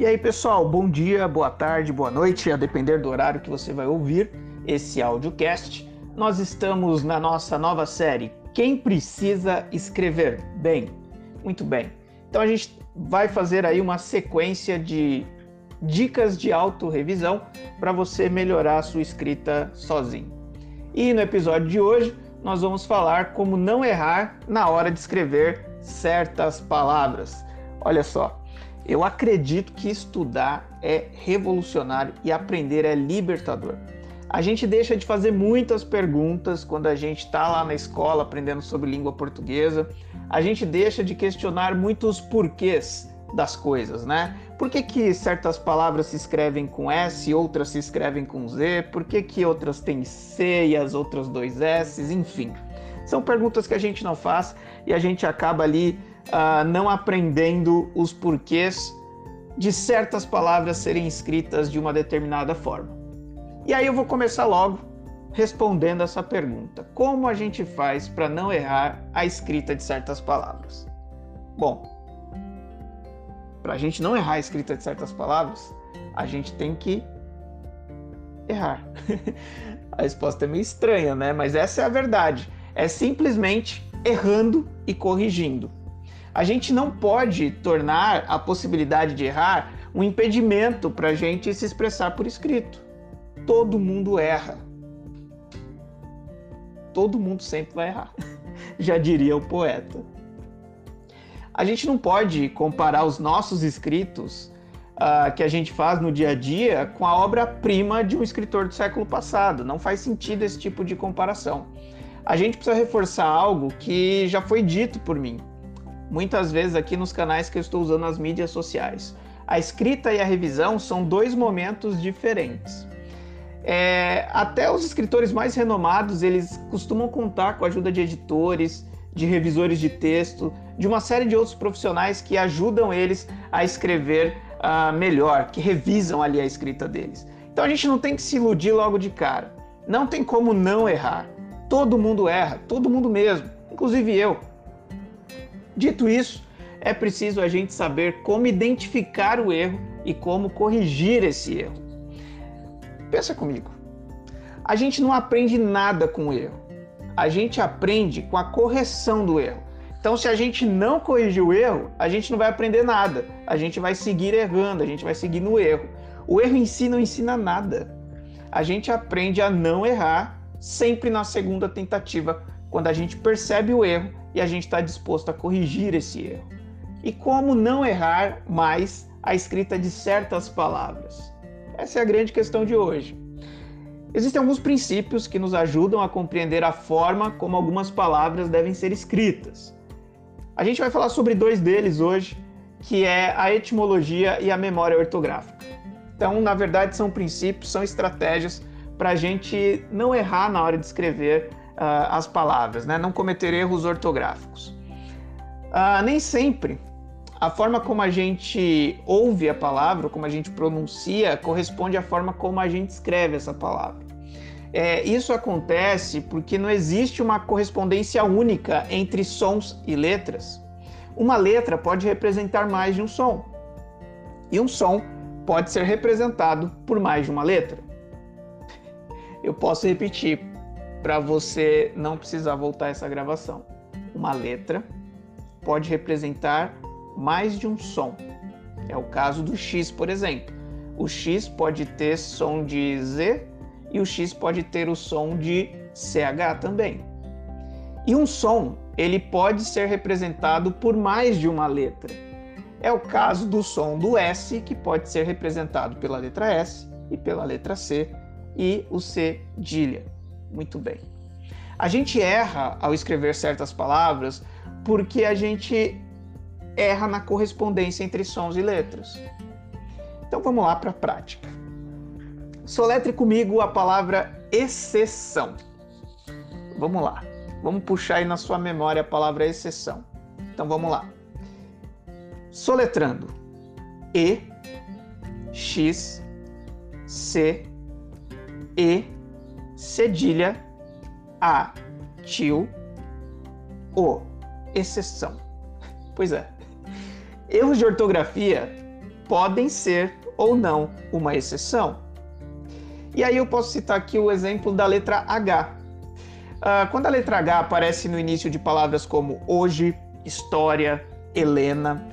E aí, pessoal, bom dia, boa tarde, boa noite, a depender do horário que você vai ouvir esse audiocast. Nós estamos na nossa nova série Quem Precisa Escrever Bem. Muito bem. Então a gente vai fazer aí uma sequência de dicas de autorrevisão para você melhorar a sua escrita sozinho. E no episódio de hoje nós vamos falar como não errar na hora de escrever certas palavras. Olha só, eu acredito que estudar é revolucionário e aprender é libertador. A gente deixa de fazer muitas perguntas quando a gente está lá na escola aprendendo sobre língua portuguesa. A gente deixa de questionar muitos porquês das coisas, né? Por que, que certas palavras se escrevem com S, outras se escrevem com Z? Por que, que outras têm C e as outras dois S? Enfim, são perguntas que a gente não faz e a gente acaba ali uh, não aprendendo os porquês de certas palavras serem escritas de uma determinada forma. E aí eu vou começar logo respondendo essa pergunta: como a gente faz para não errar a escrita de certas palavras? Bom, para a gente não errar a escrita de certas palavras, a gente tem que errar. a resposta é meio estranha, né? Mas essa é a verdade. É simplesmente errando e corrigindo. A gente não pode tornar a possibilidade de errar um impedimento para a gente se expressar por escrito. Todo mundo erra. Todo mundo sempre vai errar, já diria o poeta. A gente não pode comparar os nossos escritos uh, que a gente faz no dia a dia com a obra-prima de um escritor do século passado. Não faz sentido esse tipo de comparação. A gente precisa reforçar algo que já foi dito por mim muitas vezes aqui nos canais que eu estou usando nas mídias sociais. A escrita e a revisão são dois momentos diferentes. É, até os escritores mais renomados eles costumam contar com a ajuda de editores, de revisores de texto, de uma série de outros profissionais que ajudam eles a escrever uh, melhor, que revisam ali a escrita deles. Então a gente não tem que se iludir logo de cara. Não tem como não errar. Todo mundo erra, todo mundo mesmo, inclusive eu. Dito isso, é preciso a gente saber como identificar o erro e como corrigir esse erro. Pensa comigo. A gente não aprende nada com o erro. A gente aprende com a correção do erro. Então, se a gente não corrigir o erro, a gente não vai aprender nada. A gente vai seguir errando, a gente vai seguir no erro. O erro em si não ensina nada. A gente aprende a não errar sempre na segunda tentativa, quando a gente percebe o erro e a gente está disposto a corrigir esse erro. E como não errar mais a escrita de certas palavras? Essa é a grande questão de hoje. Existem alguns princípios que nos ajudam a compreender a forma como algumas palavras devem ser escritas. A gente vai falar sobre dois deles hoje, que é a etimologia e a memória ortográfica. Então, na verdade, são princípios, são estratégias para a gente não errar na hora de escrever as palavras, né? não cometer erros ortográficos. Uh, nem sempre a forma como a gente ouve a palavra, como a gente pronuncia, corresponde à forma como a gente escreve essa palavra. É, isso acontece porque não existe uma correspondência única entre sons e letras. Uma letra pode representar mais de um som, e um som pode ser representado por mais de uma letra. Eu posso repetir para você não precisar voltar essa gravação. Uma letra pode representar mais de um som. É o caso do X, por exemplo. O X pode ter som de Z e o X pode ter o som de CH também. E um som, ele pode ser representado por mais de uma letra. É o caso do som do S, que pode ser representado pela letra S e pela letra C e o C dilha. Muito bem. A gente erra ao escrever certas palavras porque a gente erra na correspondência entre sons e letras. Então vamos lá para a prática. Soletre comigo a palavra exceção. Vamos lá. Vamos puxar aí na sua memória a palavra exceção. Então vamos lá. Soletrando. E, X, C, E, cedilha, A, tio, O, exceção. Pois é. Erros de ortografia podem ser ou não uma exceção. E aí eu posso citar aqui o exemplo da letra H. Uh, quando a letra H aparece no início de palavras como hoje, história, Helena,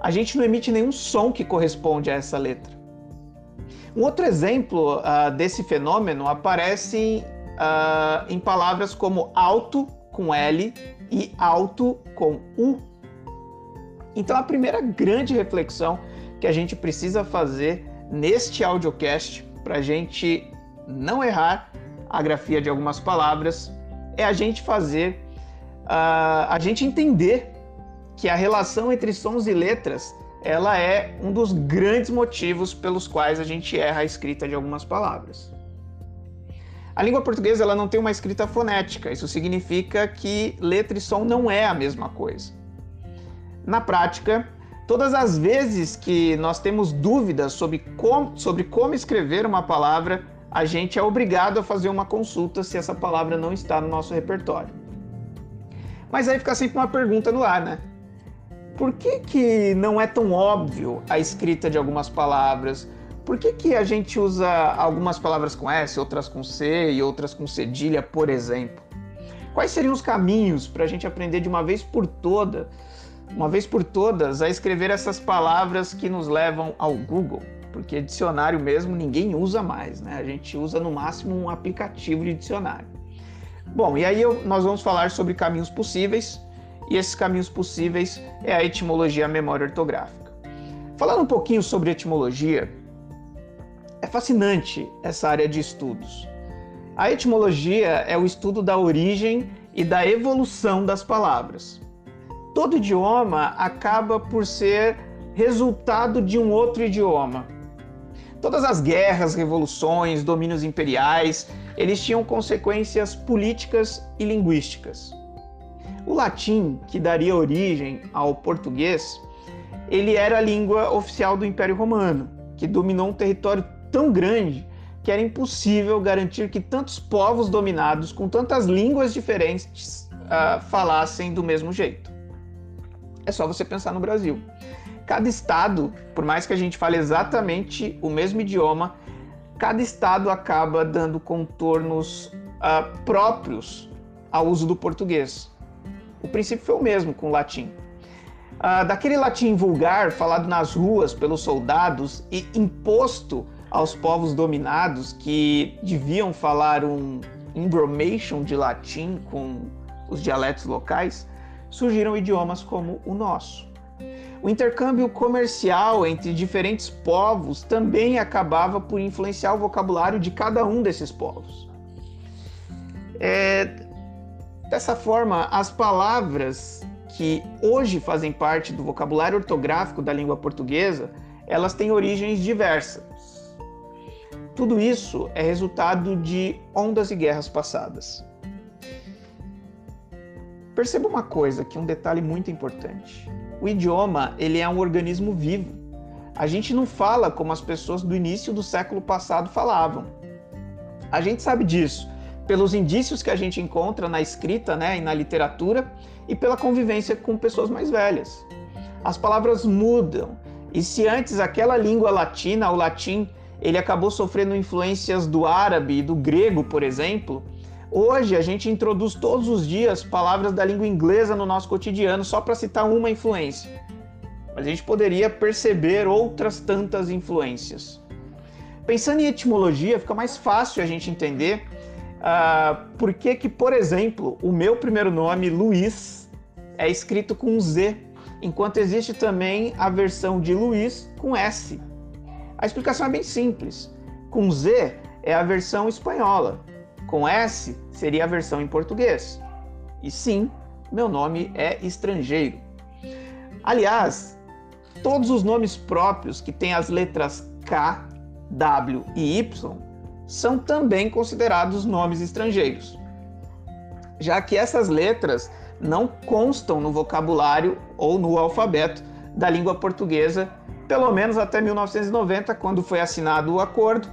a gente não emite nenhum som que corresponde a essa letra. Um outro exemplo uh, desse fenômeno aparece uh, em palavras como alto com L e alto com U. Então a primeira grande reflexão que a gente precisa fazer neste audiocast para a gente não errar a grafia de algumas palavras é a gente fazer uh, a gente entender que a relação entre sons e letras ela é um dos grandes motivos pelos quais a gente erra a escrita de algumas palavras. A língua portuguesa ela não tem uma escrita fonética, isso significa que letra e som não é a mesma coisa. Na prática, todas as vezes que nós temos dúvidas sobre como, sobre como escrever uma palavra, a gente é obrigado a fazer uma consulta se essa palavra não está no nosso repertório. Mas aí fica sempre uma pergunta no ar, né? Por que, que não é tão óbvio a escrita de algumas palavras? Por que, que a gente usa algumas palavras com S, outras com C e outras com cedilha, por exemplo? Quais seriam os caminhos para a gente aprender de uma vez por toda, uma vez por todas, a escrever essas palavras que nos levam ao Google? Porque dicionário mesmo ninguém usa mais, né? A gente usa no máximo um aplicativo de dicionário. Bom, e aí eu, nós vamos falar sobre caminhos possíveis, e esses caminhos possíveis é a etimologia a memória ortográfica. Falando um pouquinho sobre etimologia, é fascinante essa área de estudos. A etimologia é o estudo da origem e da evolução das palavras. Todo idioma acaba por ser resultado de um outro idioma. Todas as guerras, revoluções, domínios imperiais, eles tinham consequências políticas e linguísticas. O latim, que daria origem ao português, ele era a língua oficial do Império Romano, que dominou um território tão grande que era impossível garantir que tantos povos dominados com tantas línguas diferentes uh, falassem do mesmo jeito. É só você pensar no Brasil. Cada estado, por mais que a gente fale exatamente o mesmo idioma, cada estado acaba dando contornos uh, próprios ao uso do português. O princípio foi o mesmo com o latim. Uh, daquele latim vulgar falado nas ruas pelos soldados e imposto aos povos dominados que deviam falar um embromation de latim com os dialetos locais, surgiram idiomas como o nosso. O intercâmbio comercial entre diferentes povos também acabava por influenciar o vocabulário de cada um desses povos. É, dessa forma, as palavras que hoje fazem parte do vocabulário ortográfico da língua portuguesa, elas têm origens diversas. Tudo isso é resultado de ondas e guerras passadas. Perceba uma coisa, que é um detalhe muito importante. O idioma, ele é um organismo vivo. A gente não fala como as pessoas do início do século passado falavam. A gente sabe disso pelos indícios que a gente encontra na escrita né, e na literatura e pela convivência com pessoas mais velhas. As palavras mudam, e se antes aquela língua latina, o latim, ele acabou sofrendo influências do árabe e do grego, por exemplo. Hoje a gente introduz todos os dias palavras da língua inglesa no nosso cotidiano, só para citar uma influência. Mas a gente poderia perceber outras tantas influências. Pensando em etimologia, fica mais fácil a gente entender uh, por que, que, por exemplo, o meu primeiro nome, Luiz, é escrito com Z, enquanto existe também a versão de Luiz com S. A explicação é bem simples. Com Z é a versão espanhola, com S seria a versão em português. E sim, meu nome é estrangeiro. Aliás, todos os nomes próprios que têm as letras K, W e Y são também considerados nomes estrangeiros, já que essas letras não constam no vocabulário ou no alfabeto da língua portuguesa pelo menos até 1990, quando foi assinado o acordo,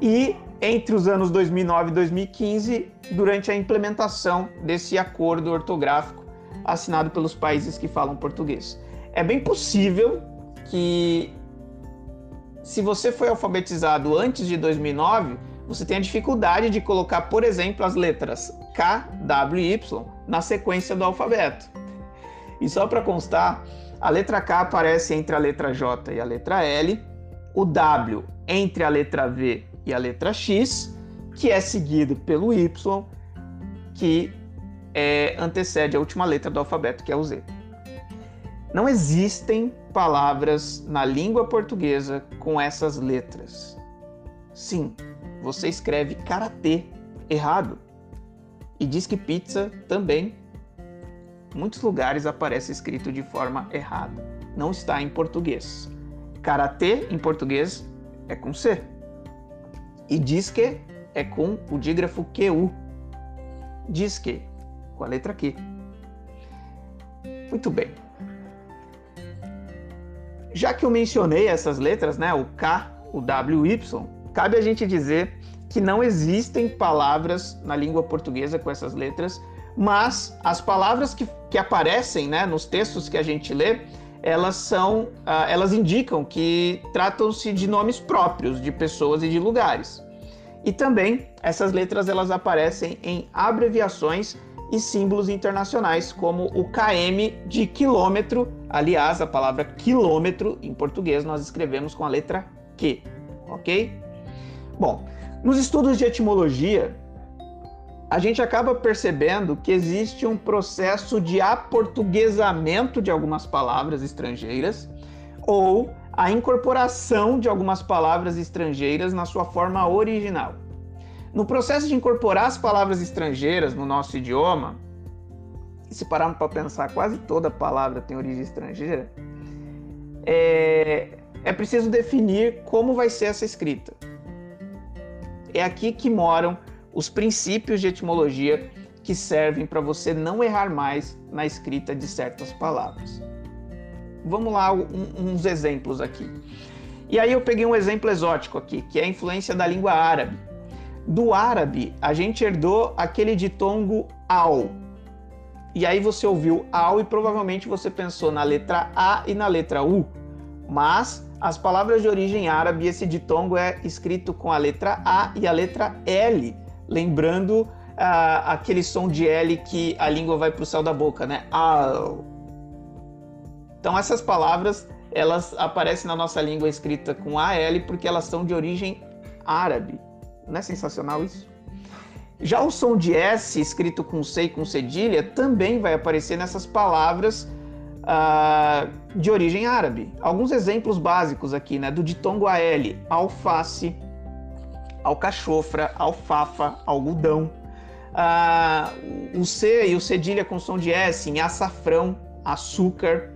e entre os anos 2009 e 2015, durante a implementação desse acordo ortográfico assinado pelos países que falam português. É bem possível que se você foi alfabetizado antes de 2009, você tem a dificuldade de colocar, por exemplo, as letras K, W e Y na sequência do alfabeto. E só para constar, a letra K aparece entre a letra J e a letra L, o W entre a letra V e a letra X, que é seguido pelo Y, que é, antecede a última letra do alfabeto, que é o Z. Não existem palavras na língua portuguesa com essas letras. Sim, você escreve karatê errado. E diz que pizza também. Muitos lugares aparece escrito de forma errada. Não está em português. Karatê em português é com C. E diz que é com o dígrafo QU. Diz que com a letra Q. Muito bem. Já que eu mencionei essas letras, né, o K, o W, o Y, cabe a gente dizer que não existem palavras na língua portuguesa com essas letras, mas as palavras que, que aparecem né, nos textos que a gente lê, elas são, uh, elas indicam que tratam-se de nomes próprios de pessoas e de lugares. E também essas letras elas aparecem em abreviações e símbolos internacionais, como o KM de quilômetro. Aliás, a palavra quilômetro em português nós escrevemos com a letra Q, ok? Bom, nos estudos de etimologia, a gente acaba percebendo que existe um processo de aportuguesamento de algumas palavras estrangeiras ou a incorporação de algumas palavras estrangeiras na sua forma original. No processo de incorporar as palavras estrangeiras no nosso idioma, e se pararmos para pensar, quase toda palavra tem origem estrangeira, é, é preciso definir como vai ser essa escrita. É aqui que moram os princípios de etimologia que servem para você não errar mais na escrita de certas palavras. Vamos lá, um, uns exemplos aqui. E aí eu peguei um exemplo exótico aqui, que é a influência da língua árabe. Do árabe, a gente herdou aquele ditongo ao. E aí você ouviu ao e provavelmente você pensou na letra A e na letra U. Mas as palavras de origem árabe, esse ditongo é escrito com a letra A e a letra L, lembrando uh, aquele som de L que a língua vai para o céu da boca, né? Al. Então essas palavras elas aparecem na nossa língua escrita com AL porque elas são de origem árabe. Não é sensacional isso? Já o som de S, escrito com C e com cedilha, também vai aparecer nessas palavras uh, de origem árabe. Alguns exemplos básicos aqui, né? Do ditongo AL, alface, alcachofra, alfafa, algodão. Uh, o C e o cedilha com som de S em açafrão, açúcar.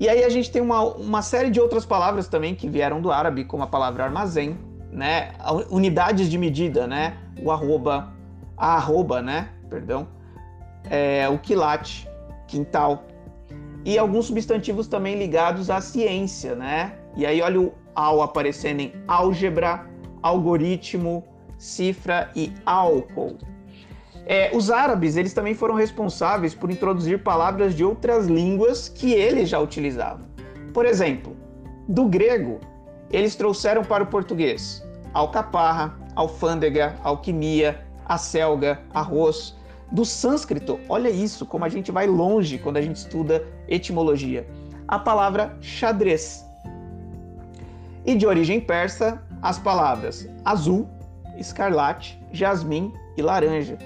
E aí a gente tem uma, uma série de outras palavras também que vieram do árabe, como a palavra armazém, né? Unidades de medida, né? O arroba, a arroba, né? Perdão. É, o quilate, quintal. E alguns substantivos também ligados à ciência, né? E aí olha o ao aparecendo em álgebra, algoritmo, cifra e álcool. É, os árabes eles também foram responsáveis por introduzir palavras de outras línguas que eles já utilizavam. Por exemplo, do grego eles trouxeram para o português alcaparra, alfândega, alquimia, acelga, arroz. Do sânscrito, olha isso, como a gente vai longe quando a gente estuda etimologia. A palavra xadrez. E de origem persa, as palavras azul, escarlate, jasmim e laranja.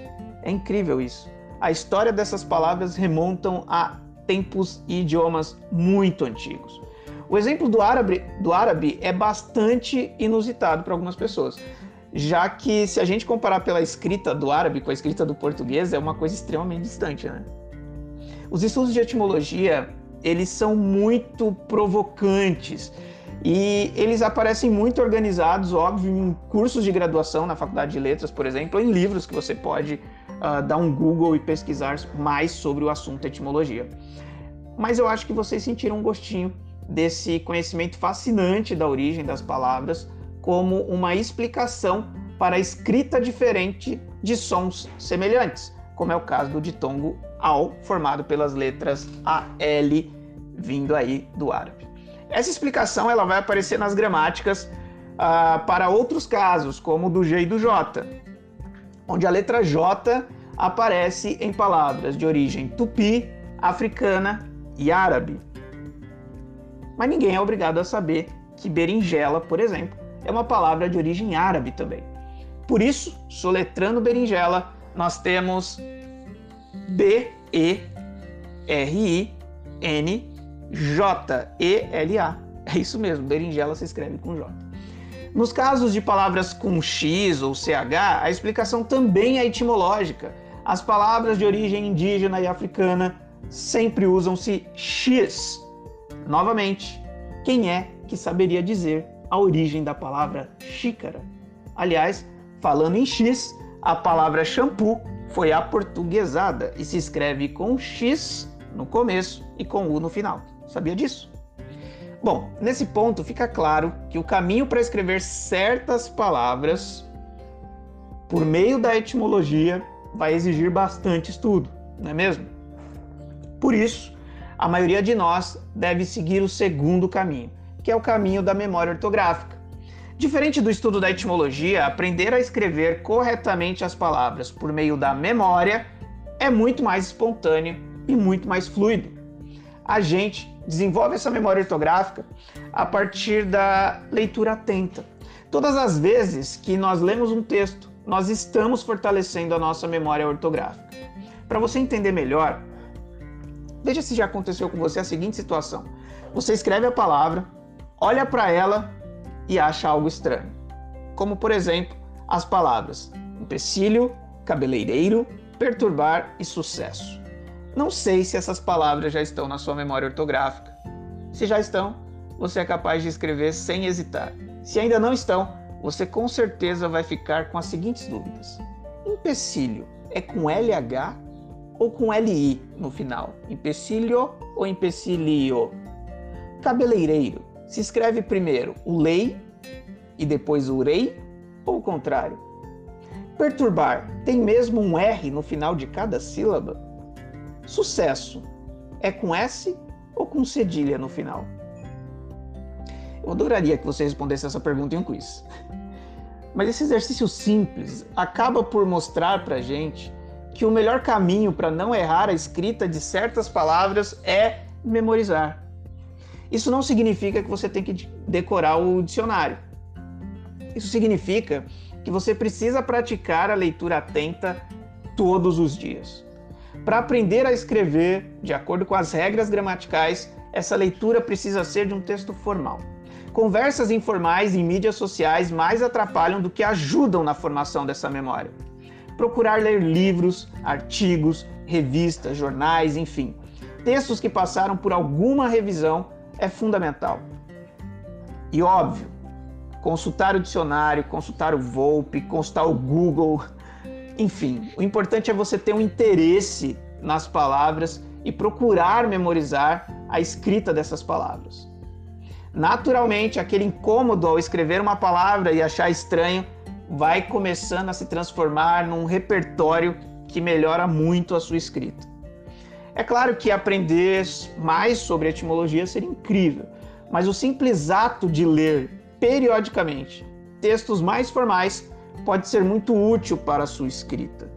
É incrível isso. A história dessas palavras remontam a tempos e idiomas muito antigos. O exemplo do árabe, do árabe é bastante inusitado para algumas pessoas, já que se a gente comparar pela escrita do árabe com a escrita do português, é uma coisa extremamente distante, né? Os estudos de etimologia, eles são muito provocantes e eles aparecem muito organizados, óbvio, em cursos de graduação na Faculdade de Letras, por exemplo, em livros que você pode uh, dar um Google e pesquisar mais sobre o assunto etimologia. Mas eu acho que vocês sentiram um gostinho desse conhecimento fascinante da origem das palavras como uma explicação para a escrita diferente de sons semelhantes, como é o caso do ditongo ao, formado pelas letras AL, vindo aí do árabe. Essa explicação ela vai aparecer nas gramáticas uh, para outros casos, como do G e do J, onde a letra J aparece em palavras de origem tupi, africana e árabe. Mas ninguém é obrigado a saber que berinjela, por exemplo, é uma palavra de origem árabe também. Por isso, soletrando berinjela, nós temos B E R I N J E L A. É isso mesmo, berinjela se escreve com J. Nos casos de palavras com X ou CH, a explicação também é etimológica. As palavras de origem indígena e africana sempre usam-se X. Novamente, quem é que saberia dizer a origem da palavra xícara? Aliás, falando em X, a palavra shampoo foi aportuguesada e se escreve com X no começo e com U no final. Sabia disso? Bom, nesse ponto fica claro que o caminho para escrever certas palavras por meio da etimologia vai exigir bastante estudo, não é mesmo? Por isso, a maioria de nós deve seguir o segundo caminho, que é o caminho da memória ortográfica. Diferente do estudo da etimologia, aprender a escrever corretamente as palavras por meio da memória é muito mais espontâneo e muito mais fluido. A gente desenvolve essa memória ortográfica a partir da leitura atenta. Todas as vezes que nós lemos um texto, nós estamos fortalecendo a nossa memória ortográfica. Para você entender melhor, veja se já aconteceu com você a seguinte situação: você escreve a palavra, olha para ela e acha algo estranho. Como, por exemplo, as palavras empecilho, cabeleireiro, perturbar e sucesso. Não sei se essas palavras já estão na sua memória ortográfica. Se já estão, você é capaz de escrever sem hesitar. Se ainda não estão, você com certeza vai ficar com as seguintes dúvidas: empecilho é com LH ou com LI no final? Empecilho ou empecilio? Cabeleireiro se escreve primeiro o lei e depois o rei ou o contrário? Perturbar tem mesmo um R no final de cada sílaba? Sucesso é com S ou com cedilha no final? Eu adoraria que você respondesse essa pergunta em um quiz. Mas esse exercício simples acaba por mostrar para gente que o melhor caminho para não errar a escrita de certas palavras é memorizar. Isso não significa que você tem que decorar o dicionário. Isso significa que você precisa praticar a leitura atenta todos os dias. Para aprender a escrever de acordo com as regras gramaticais, essa leitura precisa ser de um texto formal. Conversas informais em mídias sociais mais atrapalham do que ajudam na formação dessa memória. Procurar ler livros, artigos, revistas, jornais, enfim, textos que passaram por alguma revisão é fundamental. E óbvio, consultar o dicionário, consultar o Volpe, consultar o Google, enfim, o importante é você ter um interesse nas palavras e procurar memorizar a escrita dessas palavras. Naturalmente, aquele incômodo ao escrever uma palavra e achar estranho vai começando a se transformar num repertório que melhora muito a sua escrita. É claro que aprender mais sobre etimologia seria incrível, mas o simples ato de ler periodicamente textos mais formais pode ser muito útil para a sua escrita.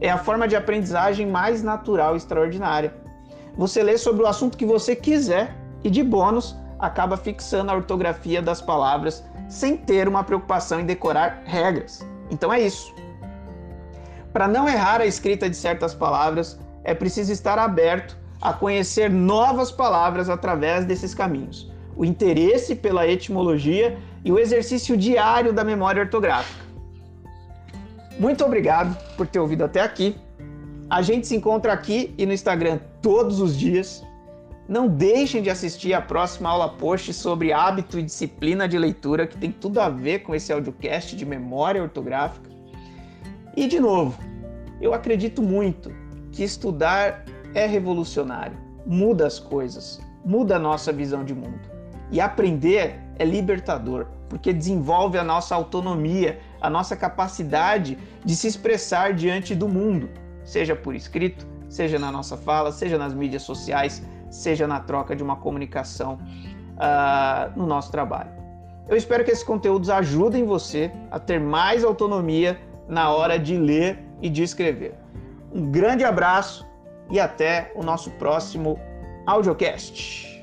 É a forma de aprendizagem mais natural e extraordinária. Você lê sobre o assunto que você quiser e, de bônus, acaba fixando a ortografia das palavras sem ter uma preocupação em decorar regras. Então é isso. Para não errar a escrita de certas palavras, é preciso estar aberto a conhecer novas palavras através desses caminhos. O interesse pela etimologia e o exercício diário da memória ortográfica. Muito obrigado por ter ouvido até aqui. A gente se encontra aqui e no Instagram todos os dias. Não deixem de assistir a próxima aula post sobre hábito e disciplina de leitura, que tem tudo a ver com esse audiocast de memória ortográfica. E de novo, eu acredito muito que estudar é revolucionário, muda as coisas, muda a nossa visão de mundo. E aprender é libertador, porque desenvolve a nossa autonomia, a nossa capacidade de se expressar diante do mundo, seja por escrito, seja na nossa fala, seja nas mídias sociais, seja na troca de uma comunicação uh, no nosso trabalho. Eu espero que esses conteúdos ajudem você a ter mais autonomia na hora de ler e de escrever. Um grande abraço e até o nosso próximo audiocast.